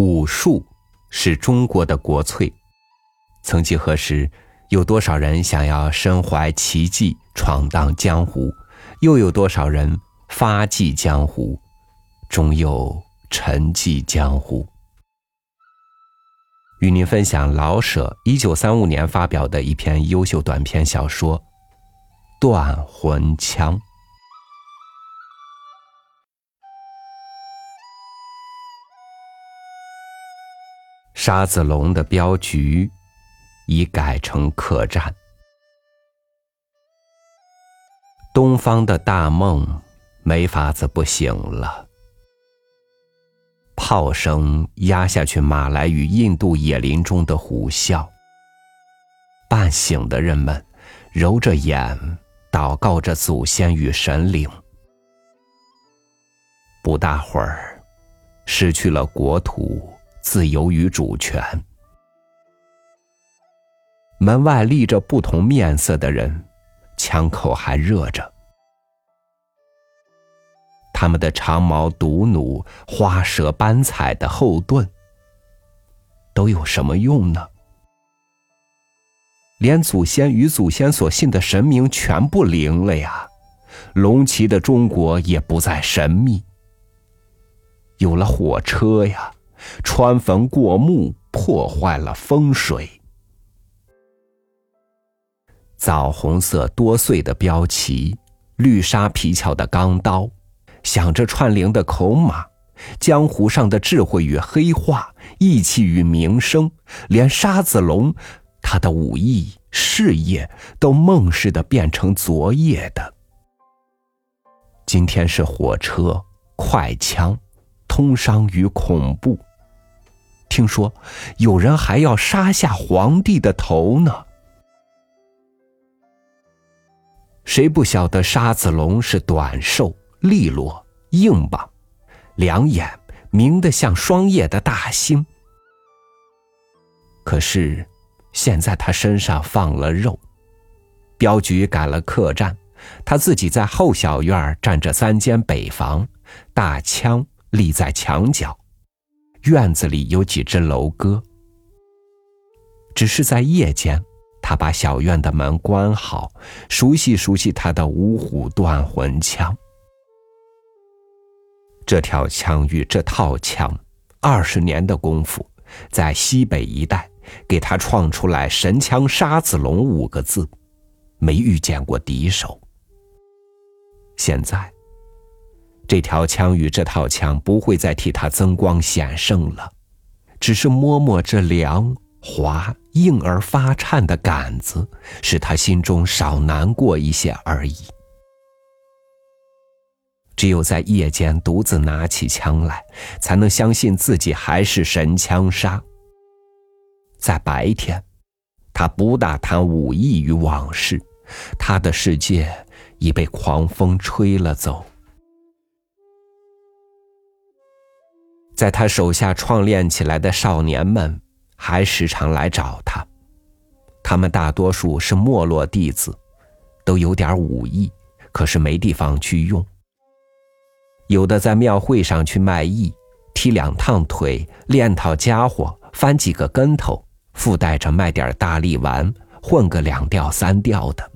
武术是中国的国粹。曾几何时，有多少人想要身怀奇技闯荡江湖，又有多少人发迹江湖，终又沉寂江湖。与您分享老舍一九三五年发表的一篇优秀短篇小说《断魂枪》。沙子龙的镖局已改成客栈，东方的大梦没法子不醒了。炮声压下去马来与印度野林中的虎啸。半醒的人们揉着眼，祷告着祖先与神灵。不大会儿，失去了国土。自由与主权。门外立着不同面色的人，枪口还热着。他们的长矛毒弩、花蛇斑彩的后盾，都有什么用呢？连祖先与祖先所信的神明全不灵了呀！龙旗的中国也不再神秘。有了火车呀！穿坟过墓，破坏了风水。枣红色多穗的标旗，绿纱皮鞘的钢刀，响着串铃的口马，江湖上的智慧与黑话，义气与名声，连沙子龙，他的武艺事业，都梦似的变成昨夜的。今天是火车、快枪、通商与恐怖。听说有人还要杀下皇帝的头呢。谁不晓得沙子龙是短瘦、利落、硬棒，两眼明得像霜叶的大星。可是现在他身上放了肉，镖局改了客栈，他自己在后小院占着三间北房，大枪立在墙角。院子里有几只楼鸽，只是在夜间，他把小院的门关好，熟悉熟悉他的五虎断魂枪。这条枪与这套枪，二十年的功夫，在西北一带给他创出来“神枪沙子龙”五个字，没遇见过敌手。现在。这条枪与这套枪不会再替他增光显圣了，只是摸摸这凉滑硬而发颤的杆子，使他心中少难过一些而已。只有在夜间独自拿起枪来，才能相信自己还是神枪杀。在白天，他不大谈武艺与往事，他的世界已被狂风吹了走。在他手下创练起来的少年们，还时常来找他。他们大多数是没落弟子，都有点武艺，可是没地方去用。有的在庙会上去卖艺，踢两趟腿，练套家伙，翻几个跟头，附带着卖点大力丸，混个两吊三吊的。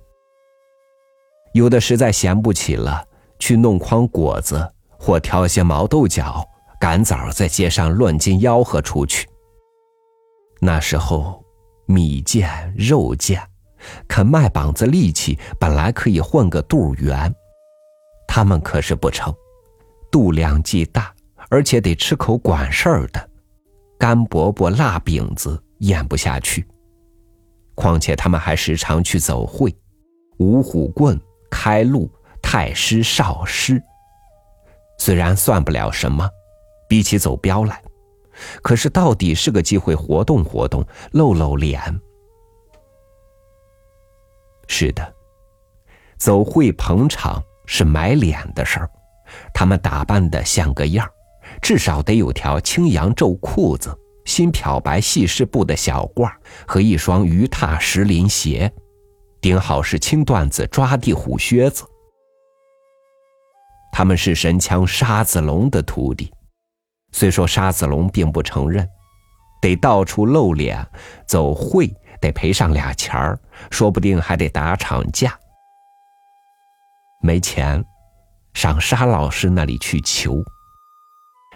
有的实在闲不起了，去弄筐果子，或挑些毛豆角。赶早在街上乱进吆喝出去。那时候，米贱肉贱，肯卖膀子力气，本来可以混个肚圆。他们可是不成，肚量既大，而且得吃口管事儿的，干饽饽、辣饼子咽不下去。况且他们还时常去走会，五虎棍、开路、太师、少师，虽然算不了什么。比起走镖来，可是到底是个机会，活动活动，露露脸。是的，走会捧场是买脸的事儿，他们打扮的像个样至少得有条青羊皱裤子、新漂白细湿布的小褂和一双鱼踏石林鞋，顶好是青缎子抓地虎靴子。他们是神枪沙子龙的徒弟。虽说沙子龙并不承认，得到处露脸，走会得赔上俩钱儿，说不定还得打场架。没钱，上沙老师那里去求。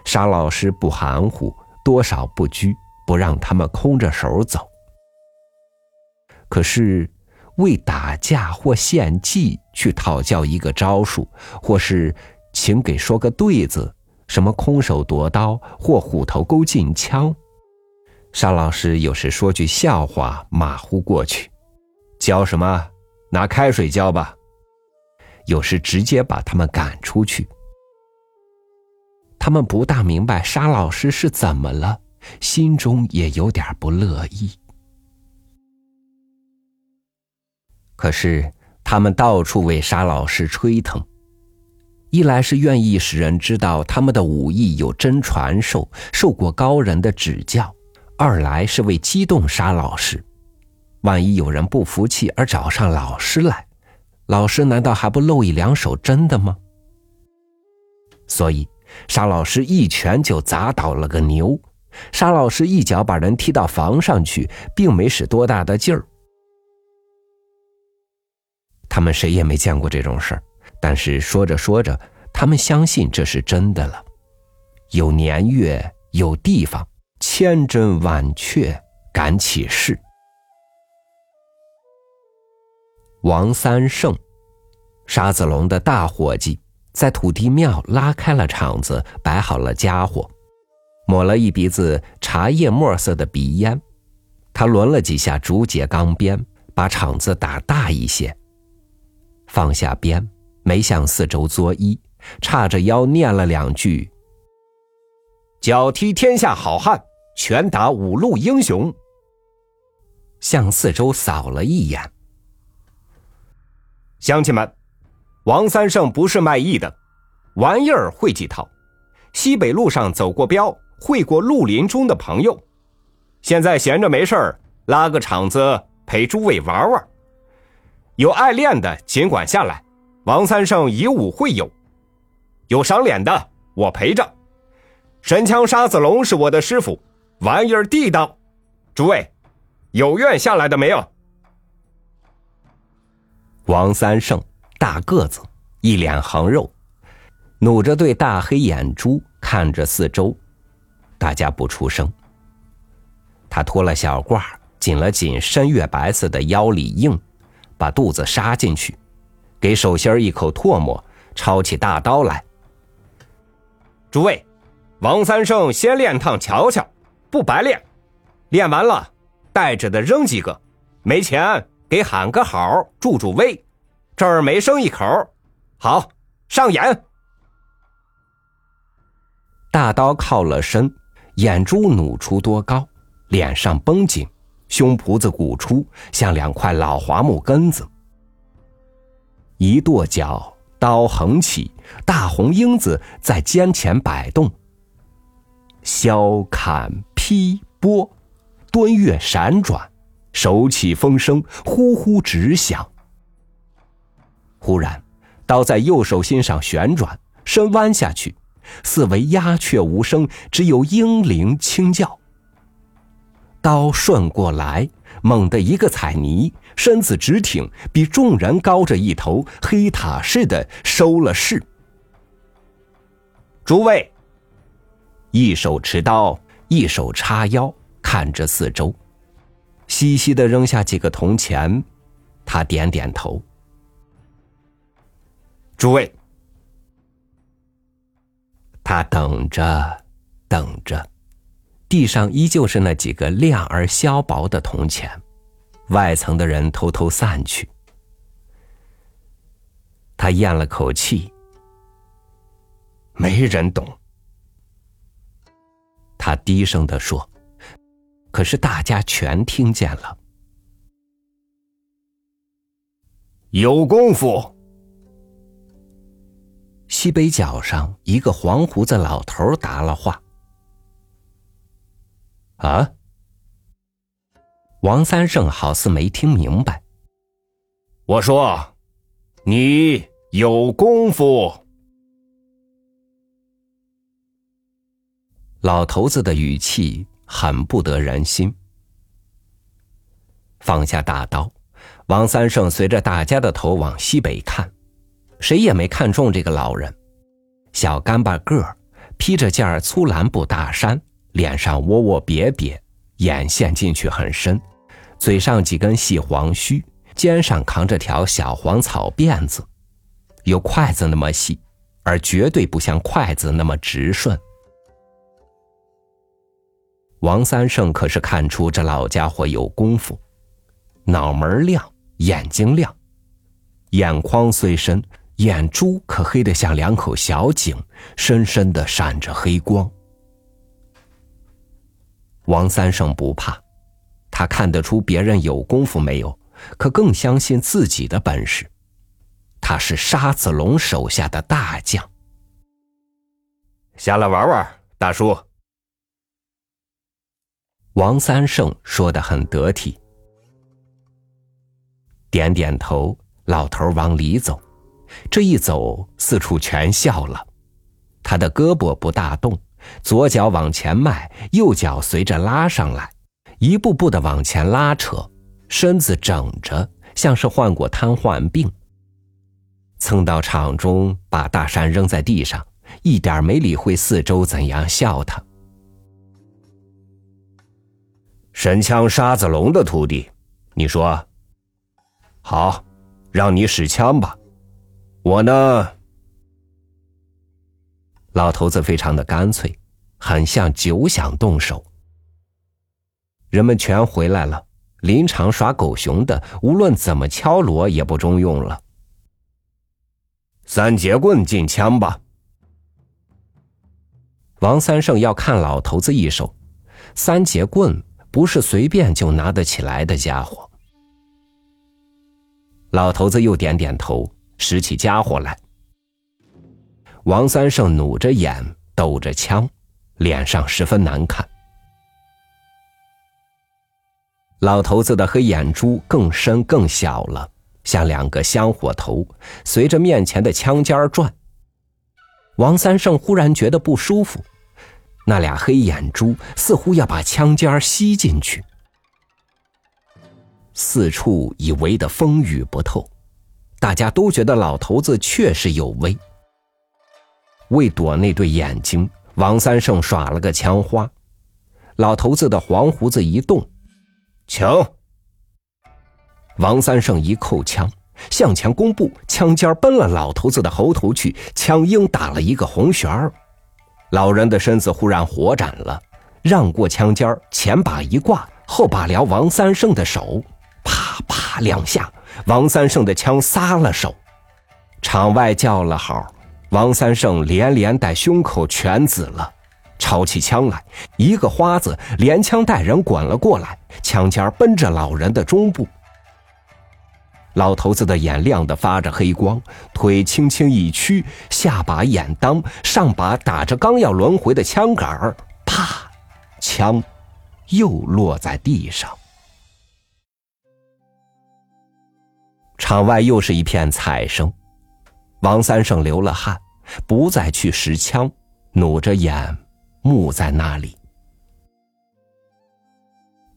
沙老师不含糊，多少不拘，不让他们空着手走。可是，为打架或献计去讨教一个招数，或是请给说个对子。什么空手夺刀或虎头钩进枪，沙老师有时说句笑话马虎过去，教什么？拿开水浇吧。有时直接把他们赶出去。他们不大明白沙老师是怎么了，心中也有点不乐意。可是他们到处为沙老师吹疼。一来是愿意使人知道他们的武艺有真传授，受过高人的指教；二来是为激动沙老师，万一有人不服气而找上老师来，老师难道还不露一两手真的吗？所以沙老师一拳就砸倒了个牛，沙老师一脚把人踢到房上去，并没使多大的劲儿。他们谁也没见过这种事儿。但是说着说着，他们相信这是真的了。有年月，有地方，千真万确，敢起誓。王三胜，沙子龙的大伙计，在土地庙拉开了场子，摆好了家伙，抹了一鼻子茶叶墨色的鼻烟，他抡了几下竹节钢鞭，把场子打大一些，放下鞭。没向四周作揖，叉着腰念了两句：“脚踢天下好汉，拳打五路英雄。”向四周扫了一眼。乡亲们，王三胜不是卖艺的，玩意儿会几套。西北路上走过镖，会过绿林中的朋友，现在闲着没事儿，拉个场子陪诸位玩玩。有爱练的，尽管下来。王三胜以武会友，有赏脸的我陪着。神枪沙子龙是我的师傅，玩意儿地道。诸位，有愿下来的没有？王三胜大个子，一脸横肉，努着对大黑眼珠看着四周，大家不出声。他脱了小褂，紧了紧深月白色的腰里硬，把肚子杀进去。给手心一口唾沫，抄起大刀来。诸位，王三胜先练趟瞧瞧，不白练。练完了，带着的扔几个，没钱给喊个好，助助威。这儿没剩一口，好上眼。大刀靠了身，眼珠努出多高，脸上绷紧，胸脯子鼓出，像两块老桦木根子。一跺脚，刀横起，大红缨子在肩前摆动。削砍劈拨，端跃闪转，手起风声，呼呼直响。忽然，刀在右手心上旋转，身弯下去，四围鸦雀无声，只有鹰铃轻叫。刀顺过来。猛地一个踩泥，身子直挺，比众人高着一头，黑塔似的收了势。诸位，一手持刀，一手叉腰，看着四周，嘻嘻的扔下几个铜钱。他点点头。诸位，他等着，等着。地上依旧是那几个亮而削薄的铜钱，外层的人偷偷散去。他咽了口气，没人懂。他低声的说：“可是大家全听见了。”有功夫。西北角上一个黄胡子老头答了话。啊！王三胜好似没听明白。我说：“你有功夫。”老头子的语气很不得人心。放下大刀，王三胜随着大家的头往西北看，谁也没看中这个老人。小干巴个儿，披着件粗蓝布大衫，脸上窝窝瘪瘪，眼陷进去很深，嘴上几根细黄须，肩上扛着条小黄草辫子，有筷子那么细，而绝对不像筷子那么直顺。王三胜可是看出这老家伙有功夫。脑门亮，眼睛亮，眼眶虽深，眼珠可黑得像两口小井，深深的闪着黑光。王三胜不怕，他看得出别人有功夫没有，可更相信自己的本事。他是沙子龙手下的大将。下来玩玩，大叔。王三胜说的很得体。点点头，老头往里走，这一走，四处全笑了。他的胳膊不大动，左脚往前迈，右脚随着拉上来，一步步的往前拉扯，身子整着，像是患过瘫痪病。蹭到场中，把大山扔在地上，一点没理会四周怎样笑他。神枪沙子龙的徒弟，你说？好，让你使枪吧。我呢，老头子非常的干脆，很像久想动手。人们全回来了，临场耍狗熊的，无论怎么敲锣也不中用了。三节棍进枪吧。王三胜要看老头子一手，三节棍不是随便就拿得起来的家伙。老头子又点点头，拾起家伙来。王三胜努着眼，抖着枪，脸上十分难看。老头子的黑眼珠更深更小了，像两个香火头，随着面前的枪尖转。王三胜忽然觉得不舒服，那俩黑眼珠似乎要把枪尖吸进去。四处已围得风雨不透，大家都觉得老头子确实有威。为躲那对眼睛，王三胜耍了个枪花。老头子的黄胡子一动，枪。王三胜一扣枪，向前弓步，枪尖奔了老头子的喉头去，枪缨打了一个红旋儿。老人的身子忽然活展了，让过枪尖前把一挂，后把撩王三胜的手。啪啪两下，王三胜的枪撒了手，场外叫了好。王三胜连连带胸口全紫了，抄起枪来，一个花子连枪带人滚了过来，枪尖奔着老人的中部。老头子的眼亮得发着黑光，腿轻轻一屈，下把眼当，上把打着刚要轮回的枪杆儿，啪，枪又落在地上。场外又是一片彩声，王三胜流了汗，不再去拾枪，努着眼，木在那里。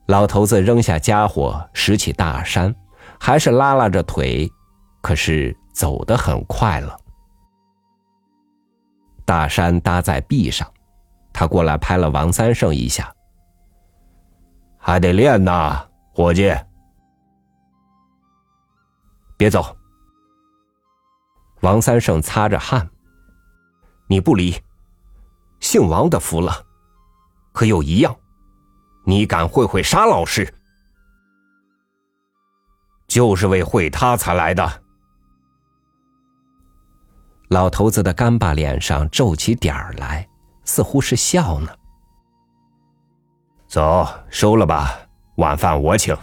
老头子扔下家伙，拾起大山，还是拉拉着腿，可是走得很快了。大山搭在壁上，他过来拍了王三胜一下，还得练呐，伙计。别走！王三胜擦着汗，你不离，姓王的服了。可有一样，你敢会会沙老师？就是为会他才来的。老头子的干巴脸上皱起点儿来，似乎是笑呢。走，收了吧，晚饭我请。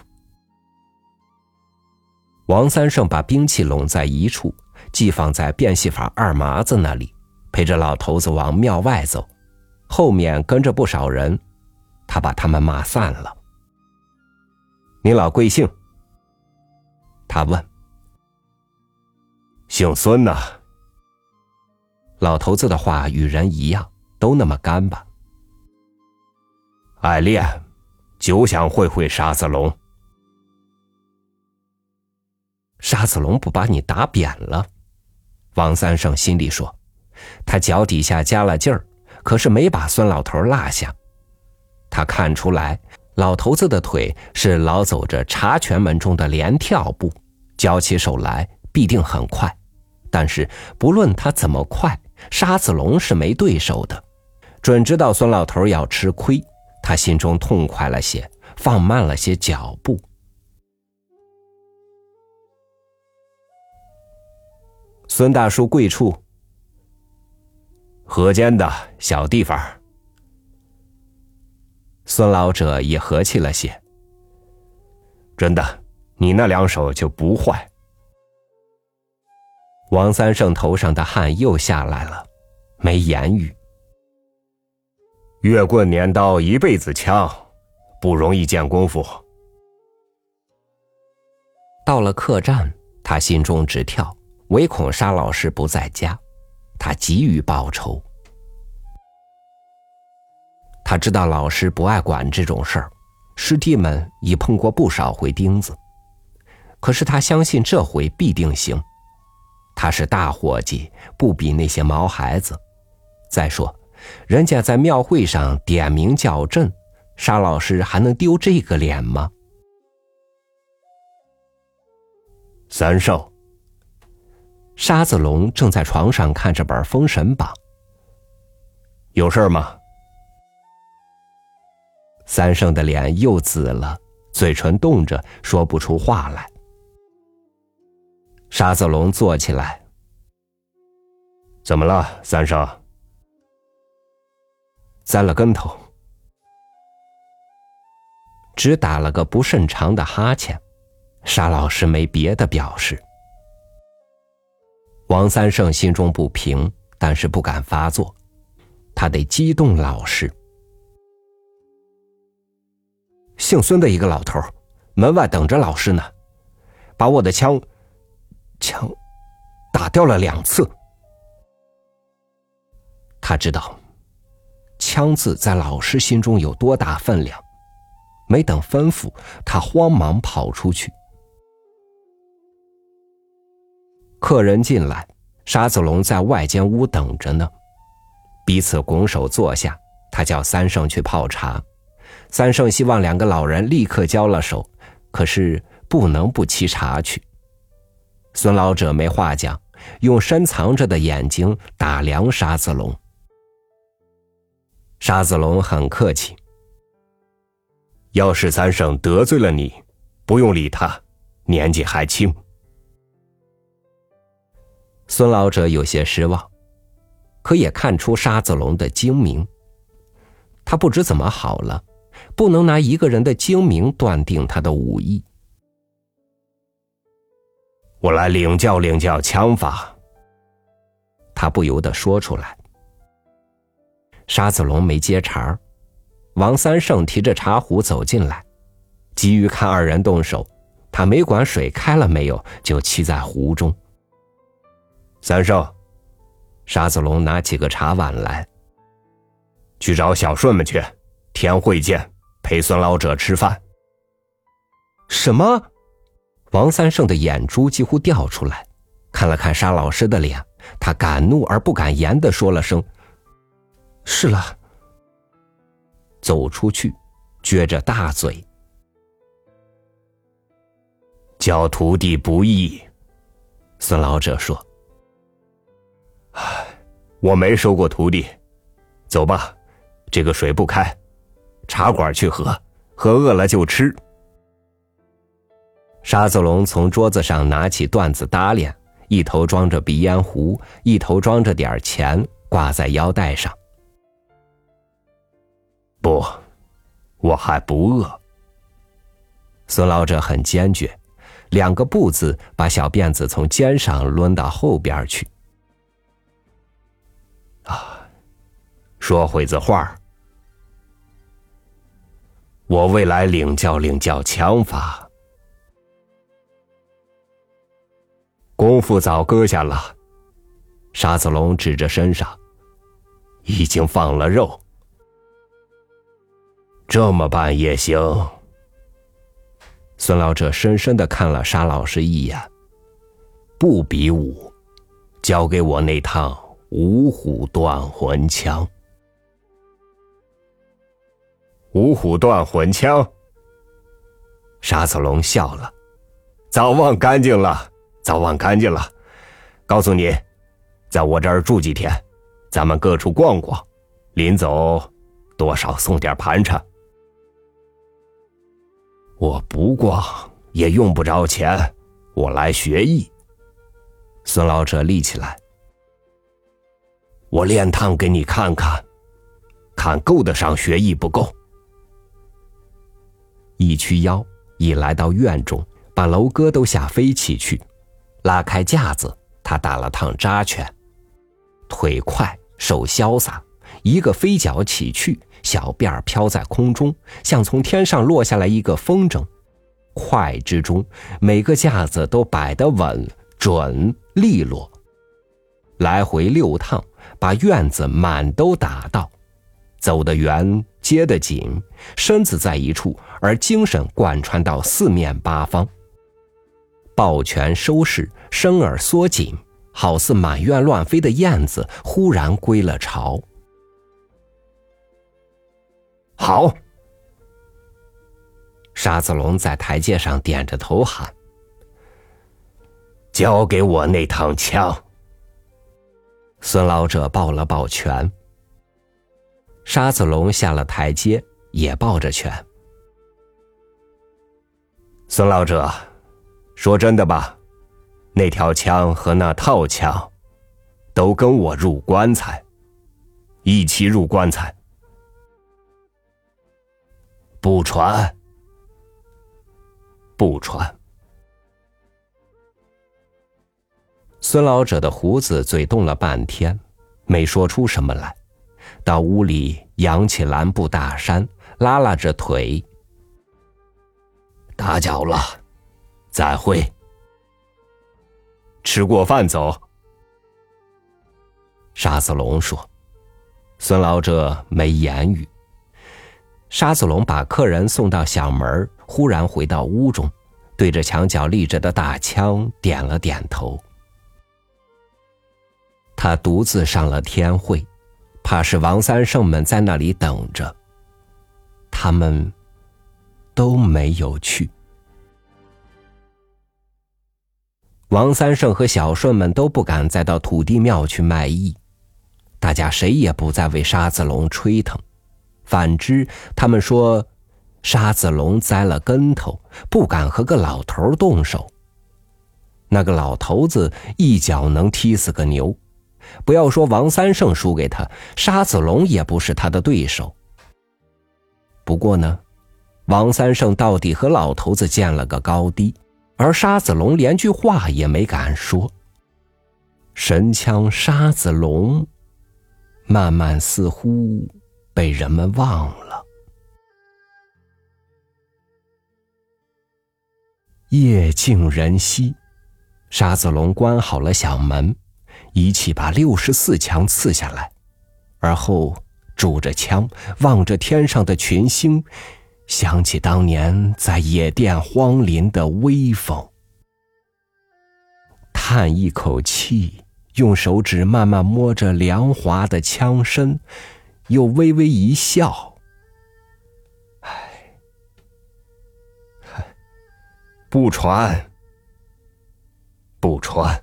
王三胜把兵器拢在一处，寄放在变戏法二麻子那里，陪着老头子往庙外走，后面跟着不少人，他把他们骂散了。你老贵姓？他问。姓孙呐。老头子的话与人一样，都那么干巴。爱练，就想会会沙子龙。沙子龙不把你打扁了？王三胜心里说。他脚底下加了劲儿，可是没把孙老头落下。他看出来，老头子的腿是老走着茶拳门中的连跳步，交起手来必定很快。但是不论他怎么快，沙子龙是没对手的。准知道孙老头要吃亏，他心中痛快了些，放慢了些脚步。孙大叔贵处。河间的小地方。孙老者也和气了些。真的，你那两手就不坏。王三胜头上的汗又下来了，没言语。月棍镰刀一辈子枪，不容易见功夫。到了客栈，他心中直跳，唯恐沙老师不在家。他急于报仇。他知道老师不爱管这种事儿，师弟们已碰过不少回钉子，可是他相信这回必定行。他是大伙计，不比那些毛孩子。再说，人家在庙会上点名叫阵，沙老师还能丢这个脸吗？三少。沙子龙正在床上看着本《封神榜》，有事吗？三圣的脸又紫了，嘴唇动着，说不出话来。沙子龙坐起来，怎么了，三圣？栽了跟头，只打了个不甚长的哈欠。沙老师没别的表示。王三胜心中不平，但是不敢发作，他得激动老师。姓孙的一个老头，门外等着老师呢，把我的枪，枪，打掉了两次。他知道，枪字在老师心中有多大分量，没等吩咐，他慌忙跑出去。客人进来，沙子龙在外间屋等着呢。彼此拱手坐下，他叫三圣去泡茶。三圣希望两个老人立刻交了手，可是不能不沏茶去。孙老者没话讲，用深藏着的眼睛打量沙子龙。沙子龙很客气：“要是三圣得罪了你，不用理他，年纪还轻。”孙老者有些失望，可也看出沙子龙的精明。他不知怎么好了，不能拿一个人的精明断定他的武艺。我来领教领教枪法。他不由得说出来。沙子龙没接茬儿。王三胜提着茶壶走进来，急于看二人动手，他没管水开了没有，就沏在壶中。三圣，沙子龙拿起个茶碗来，去找小顺们去，天会见，陪孙老者吃饭。什么？王三胜的眼珠几乎掉出来，看了看沙老师的脸，他敢怒而不敢言的说了声：“是了。”走出去，撅着大嘴，教徒弟不易。孙老者说。唉，我没收过徒弟，走吧，这个水不开，茶馆去喝，喝饿了就吃。沙子龙从桌子上拿起缎子搭链，一头装着鼻烟壶，一头装着点钱，挂在腰带上。不，我还不饿。孙老者很坚决，两个不字把小辫子从肩上抡到后边去。说会子话我未来领教领教枪法，功夫早搁下了。沙子龙指着身上，已经放了肉。这么办也行。孙老者深深的看了沙老师一眼，不比武，交给我那趟五虎断魂枪。五虎断魂枪。沙子龙笑了，早忘干净了，早忘干净了。告诉你，在我这儿住几天，咱们各处逛逛，临走多少送点盘缠。我不逛也用不着钱，我来学艺。孙老者立起来，我练趟给你看看，看够得上学艺不够。一屈腰，已来到院中，把楼哥都吓飞起去，拉开架子，他打了趟扎拳，腿快，手潇洒，一个飞脚起去。小辫儿飘在空中，像从天上落下来一个风筝。快之中，每个架子都摆得稳、准、利落。来回六趟，把院子满都打到，走得远，接得紧，身子在一处，而精神贯穿到四面八方。抱拳收势，身儿缩紧，好似满院乱飞的燕子忽然归了巢。好，沙子龙在台阶上点着头喊：“交给我那趟枪。”孙老者抱了抱拳。沙子龙下了台阶，也抱着拳。孙老者，说真的吧，那条枪和那套枪，都跟我入棺材，一起入棺材。不传，不传。孙老者的胡子嘴动了半天，没说出什么来。到屋里扬起蓝布大衫，拉拉着腿，打搅了，再会。吃过饭走。沙子龙说：“孙老者没言语。”沙子龙把客人送到小门，忽然回到屋中，对着墙角立着的大枪点了点头。他独自上了天会，怕是王三圣们在那里等着。他们都没有去。王三圣和小顺们都不敢再到土地庙去卖艺，大家谁也不再为沙子龙吹腾。反之，他们说，沙子龙栽了跟头，不敢和个老头动手。那个老头子一脚能踢死个牛，不要说王三胜输给他，沙子龙也不是他的对手。不过呢，王三胜到底和老头子见了个高低，而沙子龙连句话也没敢说。神枪沙子龙，慢慢似乎。被人们忘了。夜静人稀，沙子龙关好了小门，一气把六十四枪刺下来，而后拄着枪，望着天上的群星，想起当年在野店荒林的威风，叹一口气，用手指慢慢摸着凉滑的枪身。又微微一笑，唉，不传，不传。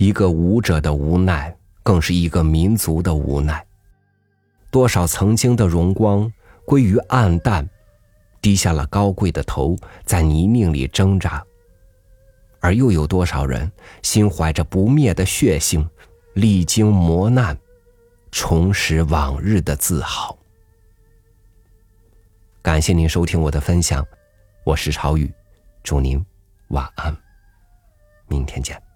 一个武者的无奈。更是一个民族的无奈。多少曾经的荣光归于暗淡，低下了高贵的头，在泥泞里挣扎。而又有多少人心怀着不灭的血性，历经磨难，重拾往日的自豪。感谢您收听我的分享，我是朝雨，祝您晚安，明天见。